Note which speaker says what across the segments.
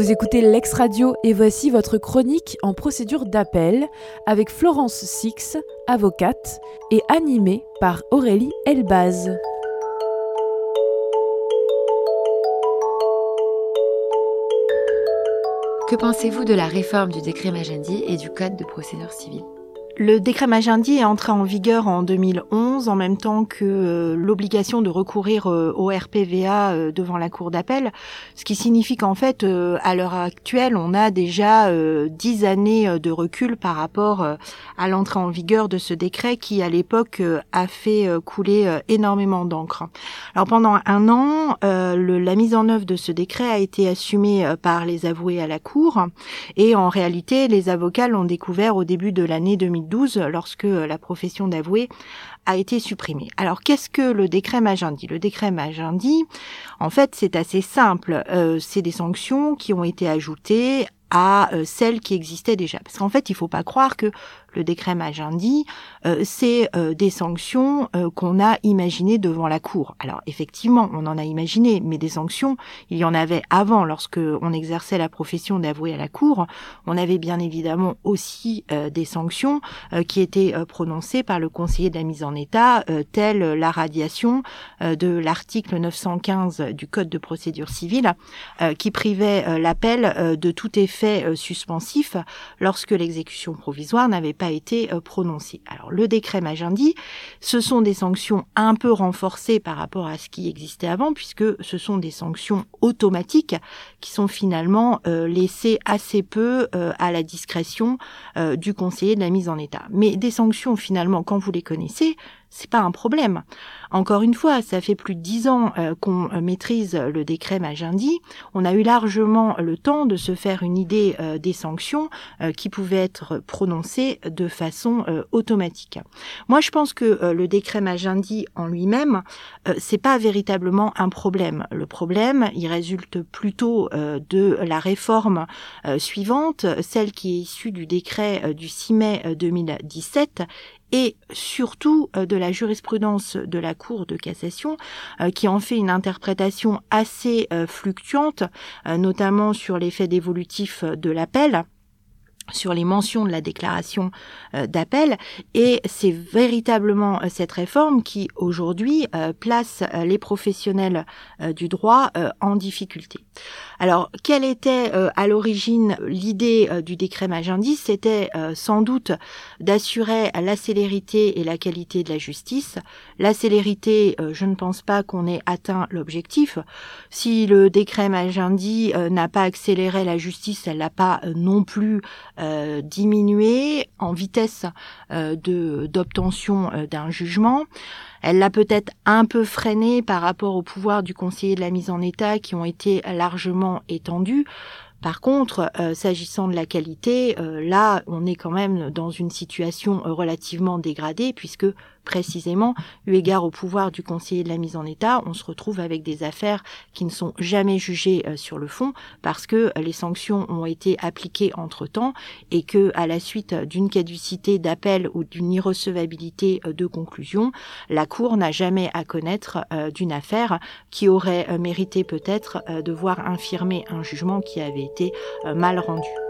Speaker 1: Vous écoutez Lex Radio et voici votre chronique en procédure d'appel avec Florence Six, avocate, et animée par Aurélie Elbaz.
Speaker 2: Que pensez-vous de la réforme du décret Magendie et du Code de procédure civile?
Speaker 3: Le décret Magendie est entré en vigueur en 2011 en même temps que euh, l'obligation de recourir euh, au RPVA euh, devant la cour d'appel, ce qui signifie qu'en fait, à l'heure actuelle, on a déjà dix années de recul par rapport à l'entrée en vigueur de ce décret qui, à l'époque, a fait couler énormément d'encre. Alors pendant un an, la mise en œuvre de ce décret a été assumée par les avoués à la cour. Et en réalité, les avocats l'ont découvert au début de l'année 2012 lorsque la profession d'avoué a été supprimée. Alors qu'est-ce que le décret Magendie Le décret Magendie, en fait, c'est assez simple. Euh, c'est des sanctions qui ont été ajoutées à euh, celles qui existaient déjà. Parce qu'en fait, il ne faut pas croire que le décret Magendie, euh, c'est euh, des sanctions euh, qu'on a imaginées devant la Cour. Alors effectivement, on en a imaginé, mais des sanctions, il y en avait avant, lorsque on exerçait la profession d'avoué à la Cour. On avait bien évidemment aussi des sanctions qui étaient prononcées par le conseiller de la mise en état, telle la radiation de l'article 915 du Code de procédure civile, qui privait l'appel de tout effet suspensif lorsque l'exécution provisoire n'avait pas été euh, prononcé. Alors le décret Magendie, ce sont des sanctions un peu renforcées par rapport à ce qui existait avant, puisque ce sont des sanctions automatiques qui sont finalement euh, laissées assez peu euh, à la discrétion du conseiller de la mise en état. Mais des sanctions finalement, quand vous les connaissez, c'est pas un problème. Encore une fois, ça fait plus de dix ans euh, qu'on euh, maîtrise le décret Magendie. On a eu largement le temps de se faire une idée euh, des sanctions qui pouvaient être prononcées de façon automatique. Moi, je pense que le décret Magendie en lui-même, c'est pas véritablement un problème. Le problème, il résulte plutôt de la réforme suivante, celle qui est issue du décret du 6 mai 2017 et surtout euh, de la jurisprudence de la Cour de cassation euh, qui en fait une interprétation assez euh, fluctuante, notamment sur l'effet dévolutif de l'appel sur les mentions de la déclaration d'appel et c'est véritablement cette réforme qui aujourd'hui place les professionnels du droit en difficulté. Alors, quelle était euh, à l'origine l'idée euh, du décret Magendie C'était euh, sans doute d'assurer la célérité et la qualité de la justice. La célérité, je ne pense pas qu'on ait atteint l'objectif. Si le décret Magendie n'a pas accéléré la justice, elle n'a pas non plus diminué en vitesse de d'obtention d'un jugement. Elle l'a peut-être un peu freiné par rapport au pouvoir du conseiller de la mise en état qui ont été largement étendus. Par contre, euh, s'agissant de la qualité, euh, là, on est quand même dans une situation relativement dégradée puisque précisément, eu égard au pouvoir du conseiller de la mise en état, on se retrouve avec des affaires qui ne sont jamais jugées euh, sur le fond parce que les sanctions ont été appliquées entre-temps et que à la suite d'une caducité d'appel ou d'une irrecevabilité de conclusion, la Cour n'a jamais à connaître d'une affaire qui aurait mérité peut-être de voir infirmer un jugement qui avait été euh, mal rendu.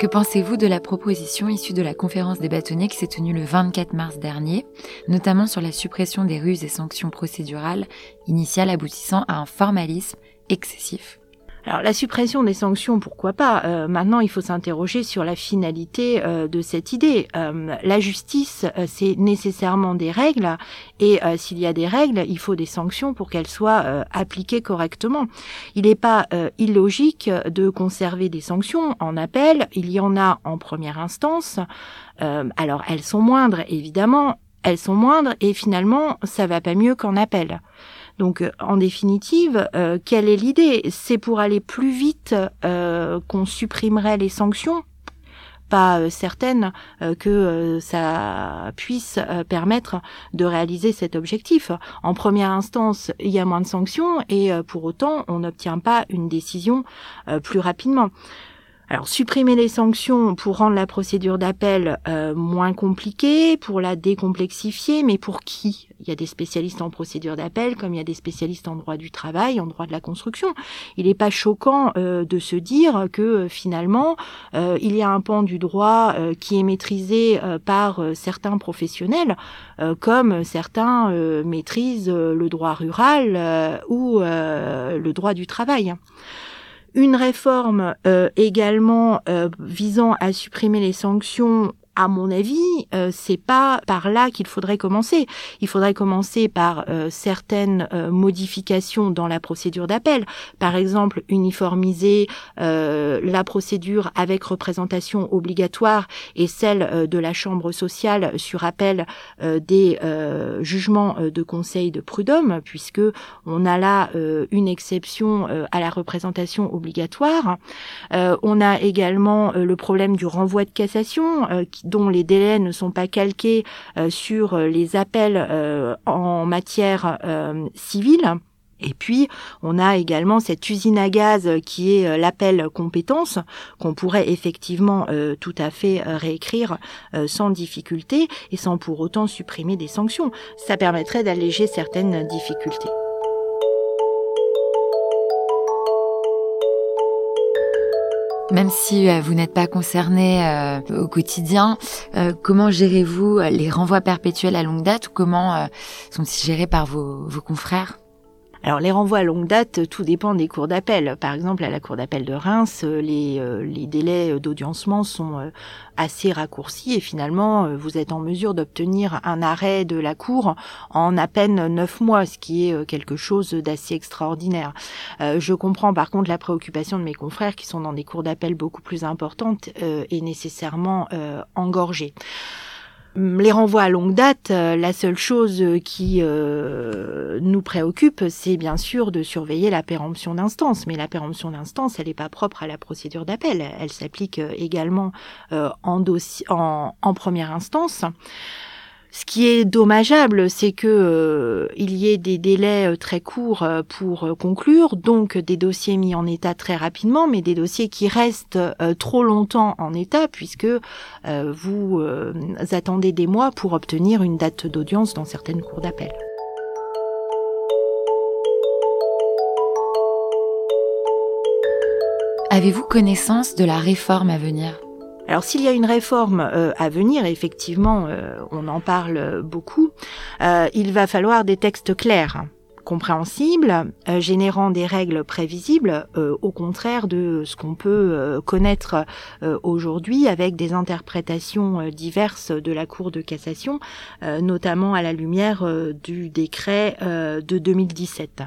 Speaker 2: Que pensez-vous de la proposition issue de la conférence des bâtonniers qui s'est tenue le 24 mars dernier, notamment sur la suppression des ruses et sanctions procédurales initiales aboutissant à un formalisme excessif?
Speaker 3: Alors la suppression des sanctions, pourquoi pas? Euh, Maintenant, il faut s'interroger sur la finalité euh, de cette idée. Euh, la justice, c'est nécessairement des règles, et s'il y a des règles, il faut des sanctions pour qu'elles soient appliquées correctement. Il n'est pas illogique de conserver des sanctions en appel. Il y en a en première instance. alors elles sont moindres, évidemment. Elles sont moindres, et finalement, ça va pas mieux qu'en appel. Donc, euh, en définitive, euh, quelle est l'idée? C'est pour aller plus vite euh, qu'on supprimerait les sanctions pas certaine que ça puisse permettre de réaliser cet objectif. En première instance, il y a moins de sanctions et pour autant, on n'obtient pas une décision plus rapidement. Alors supprimer les sanctions pour rendre la procédure d'appel euh, moins compliquée, pour la décomplexifier, mais pour qui? Il y a des spécialistes en procédure d'appel, comme il y a des spécialistes en droit du travail, en droit de la construction. Il n'est pas choquant euh, de se dire que euh, finalement il y a un pan du droit qui est maîtrisé par certains professionnels, comme certains maîtrisent le droit rural ou le droit du travail une réforme euh, également euh, visant à supprimer les sanctions à mon avis, euh, c'est pas par là qu'il faudrait commencer. Il faudrait commencer par euh, certaines euh, modifications dans la procédure d'appel. Par exemple, uniformiser la procédure avec représentation obligatoire et celle de la chambre sociale sur appel des jugements de conseil de prud'homme, puisque on a là une exception à la représentation obligatoire. on a également le problème du renvoi de cassation dont les délais ne sont pas calqués euh, sur les appels euh, en matière euh, civile. Et puis, on a également cette usine à gaz qui est l'appel compétence qu'on pourrait effectivement tout à fait réécrire sans difficulté et sans pour autant supprimer des sanctions. Ça permettrait d'alléger certaines difficultés.
Speaker 2: Même si euh, vous n'êtes pas concerné euh, au quotidien, euh, comment gérez-vous les renvois perpétuels à longue date ou comment sont-ils gérés par vos, vos confrères?
Speaker 3: Alors les renvois à longue date, tout dépend des cours d'appel. Par exemple, à la cour d'appel de Reims, euh, les, euh, les délais d'audiencement sont euh, assez raccourcis et finalement, vous êtes en mesure d'obtenir un arrêt de la cour en à peine neuf mois, ce qui est quelque chose d'assez extraordinaire. Je comprends par contre la préoccupation de mes confrères qui sont dans des cours d'appel beaucoup plus importantes et nécessairement engorgées. Les renvois à longue date, euh, la seule chose qui euh, nous préoccupe, c'est bien sûr de surveiller la péremption d'instance. Mais la péremption d'instance, elle n'est pas propre à la procédure d'appel. Elle s'applique euh, également en, en, en première instance. Ce qui est dommageable, c'est que euh, il y ait des délais euh, très courts euh, pour conclure, donc des dossiers mis en état très rapidement, mais des dossiers qui restent trop longtemps en état puisque vous attendez des mois pour obtenir une date d'audience dans certaines cours d'appel.
Speaker 2: Avez-vous connaissance de la réforme à venir?
Speaker 3: Alors s'il y a une réforme euh, à venir, effectivement, euh, on en parle beaucoup, euh, il va falloir des textes clairs compréhensibles, générant des règles prévisibles, au contraire de ce qu'on peut connaître aujourd'hui avec des interprétations diverses de la Cour de cassation, notamment à la lumière du décret de 2017.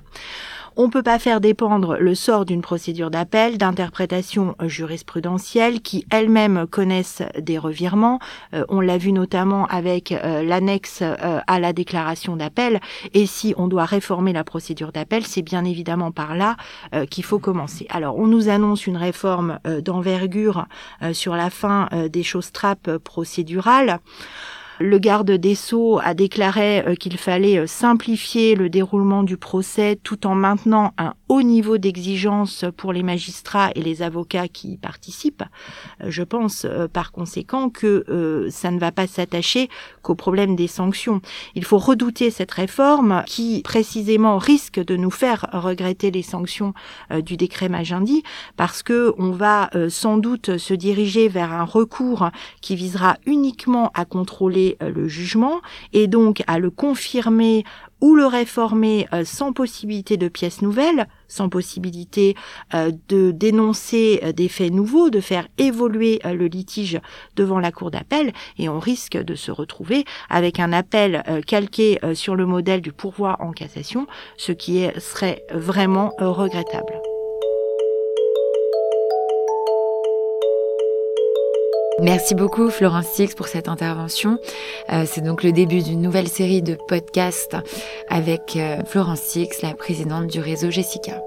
Speaker 3: On ne peut pas faire dépendre le sort d'une procédure d'appel d'interprétations jurisprudentielles qui elles-mêmes connaissent des revirements. Euh, on l'a vu notamment avec euh, l'annexe euh, à la déclaration d'appel. Et si on doit réformer la procédure d'appel, c'est bien évidemment par là qu'il faut commencer. Alors, on nous annonce une réforme d'envergure sur la fin des choses trappes procédurales. Le garde des Sceaux a déclaré euh, qu'il fallait euh, simplifier le déroulement du procès tout en maintenant un haut niveau d'exigence pour les magistrats et les avocats qui y participent. Euh, je pense par conséquent que ça ne va pas s'attacher qu'au problème des sanctions. Il faut redouter cette réforme qui précisément risque de nous faire regretter les sanctions du décret Magendie parce que on va sans doute se diriger vers un recours qui visera uniquement à contrôler euh, le jugement et donc à le confirmer ou le réformer euh, sans possibilité de pièces nouvelles, sans possibilité euh, de dénoncer des faits nouveaux, de faire évoluer le litige devant la cour d'appel, et on risque de se retrouver avec un appel calqué sur le modèle du pourvoi en cassation, ce qui serait vraiment regrettable.
Speaker 2: Merci beaucoup Florence Six pour cette intervention. Euh, c'est donc le début d'une nouvelle série de podcasts avec euh, Florence Six, la présidente du réseau Jessica.